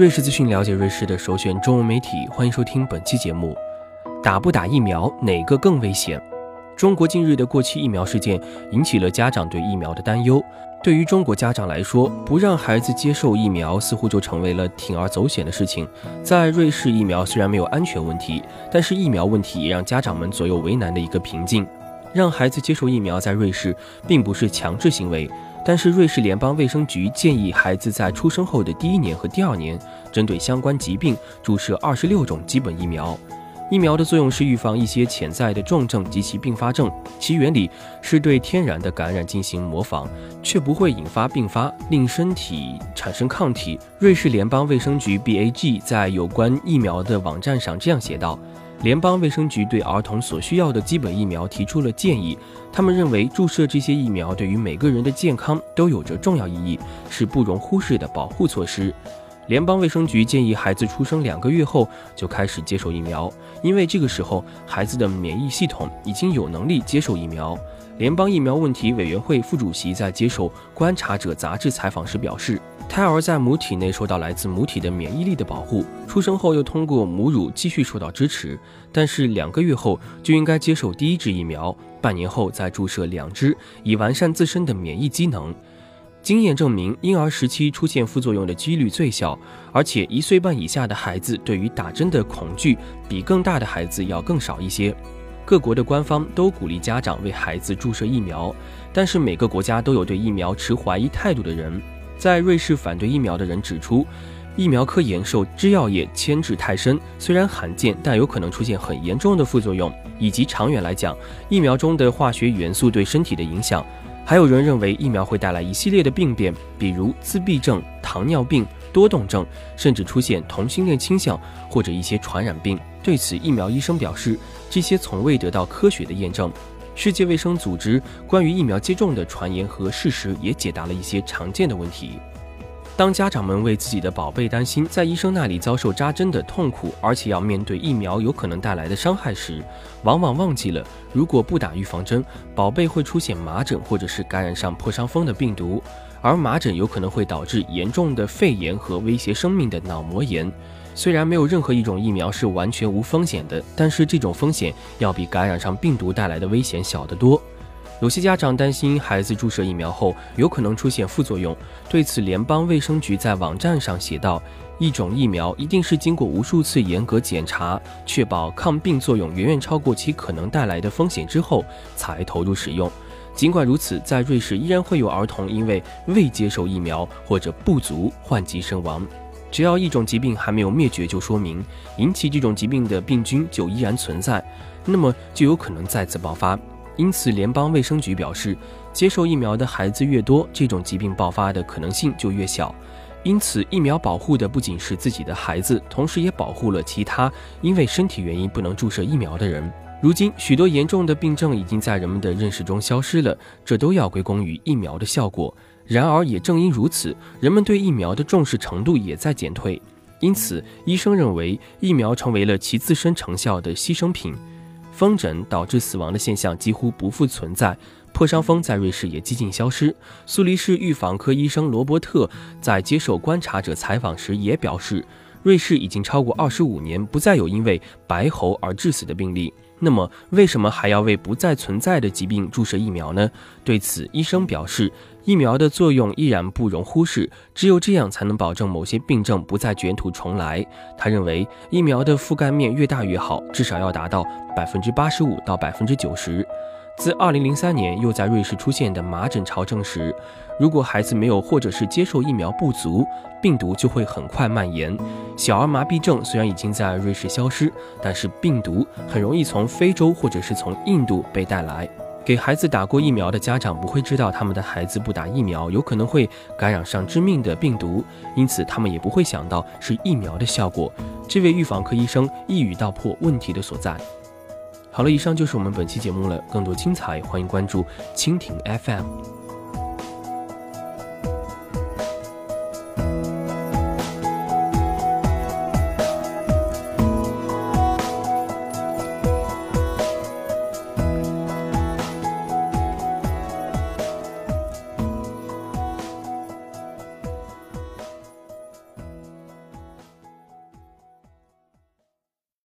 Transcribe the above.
瑞士资讯了解瑞士的首选中文媒体，欢迎收听本期节目。打不打疫苗，哪个更危险？中国近日的过期疫苗事件引起了家长对疫苗的担忧。对于中国家长来说，不让孩子接受疫苗，似乎就成为了铤而走险的事情。在瑞士，疫苗虽然没有安全问题，但是疫苗问题也让家长们左右为难的一个瓶颈。让孩子接受疫苗，在瑞士并不是强制行为。但是，瑞士联邦卫生局建议孩子在出生后的第一年和第二年，针对相关疾病注射二十六种基本疫苗。疫苗的作用是预防一些潜在的重症及其并发症，其原理是对天然的感染进行模仿，却不会引发并发，令身体产生抗体。瑞士联邦卫生局 BAG 在有关疫苗的网站上这样写道。联邦卫生局对儿童所需要的基本疫苗提出了建议。他们认为，注射这些疫苗对于每个人的健康都有着重要意义，是不容忽视的保护措施。联邦卫生局建议孩子出生两个月后就开始接受疫苗，因为这个时候孩子的免疫系统已经有能力接受疫苗。联邦疫苗问题委员会副主席在接受《观察者》杂志采访时表示。胎儿在母体内受到来自母体的免疫力的保护，出生后又通过母乳继续受到支持。但是两个月后就应该接受第一支疫苗，半年后再注射两支，以完善自身的免疫机能。经验证明，婴儿时期出现副作用的几率最小，而且一岁半以下的孩子对于打针的恐惧比更大的孩子要更少一些。各国的官方都鼓励家长为孩子注射疫苗，但是每个国家都有对疫苗持怀疑态度的人。在瑞士反对疫苗的人指出，疫苗科研受制药业牵制太深，虽然罕见，但有可能出现很严重的副作用，以及长远来讲，疫苗中的化学元素对身体的影响。还有人认为疫苗会带来一系列的病变，比如自闭症、糖尿病、多动症，甚至出现同性恋倾向或者一些传染病。对此，疫苗医生表示，这些从未得到科学的验证。世界卫生组织关于疫苗接种的传言和事实也解答了一些常见的问题。当家长们为自己的宝贝担心，在医生那里遭受扎针的痛苦，而且要面对疫苗有可能带来的伤害时，往往忘记了，如果不打预防针，宝贝会出现麻疹，或者是感染上破伤风的病毒，而麻疹有可能会导致严重的肺炎和威胁生命的脑膜炎。虽然没有任何一种疫苗是完全无风险的，但是这种风险要比感染上病毒带来的危险小得多。有些家长担心孩子注射疫苗后有可能出现副作用，对此，联邦卫生局在网站上写道：“一种疫苗一定是经过无数次严格检查，确保抗病作用远远超过其可能带来的风险之后，才投入使用。”尽管如此，在瑞士依然会有儿童因为未接受疫苗或者不足患疾身亡。只要一种疾病还没有灭绝，就说明引起这种疾病的病菌就依然存在，那么就有可能再次爆发。因此，联邦卫生局表示，接受疫苗的孩子越多，这种疾病爆发的可能性就越小。因此，疫苗保护的不仅是自己的孩子，同时也保护了其他因为身体原因不能注射疫苗的人。如今，许多严重的病症已经在人们的认识中消失了，这都要归功于疫苗的效果。然而，也正因如此，人们对疫苗的重视程度也在减退。因此，医生认为疫苗成为了其自身成效的牺牲品。风疹导致死亡的现象几乎不复存在，破伤风在瑞士也几近消失。苏黎世预防科医生罗伯特在接受观察者采访时也表示，瑞士已经超过二十五年不再有因为白喉而致死的病例。那么，为什么还要为不再存在的疾病注射疫苗呢？对此，医生表示，疫苗的作用依然不容忽视，只有这样才能保证某些病症不再卷土重来。他认为，疫苗的覆盖面越大越好，至少要达到百分之八十五到百分之九十。自2003年又在瑞士出现的麻疹潮证实，如果孩子没有或者是接受疫苗不足，病毒就会很快蔓延。小儿麻痹症虽然已经在瑞士消失，但是病毒很容易从非洲或者是从印度被带来。给孩子打过疫苗的家长不会知道他们的孩子不打疫苗有可能会感染上致命的病毒，因此他们也不会想到是疫苗的效果。这位预防科医生一语道破问题的所在。好了，以上就是我们本期节目了。更多精彩，欢迎关注蜻蜓 FM。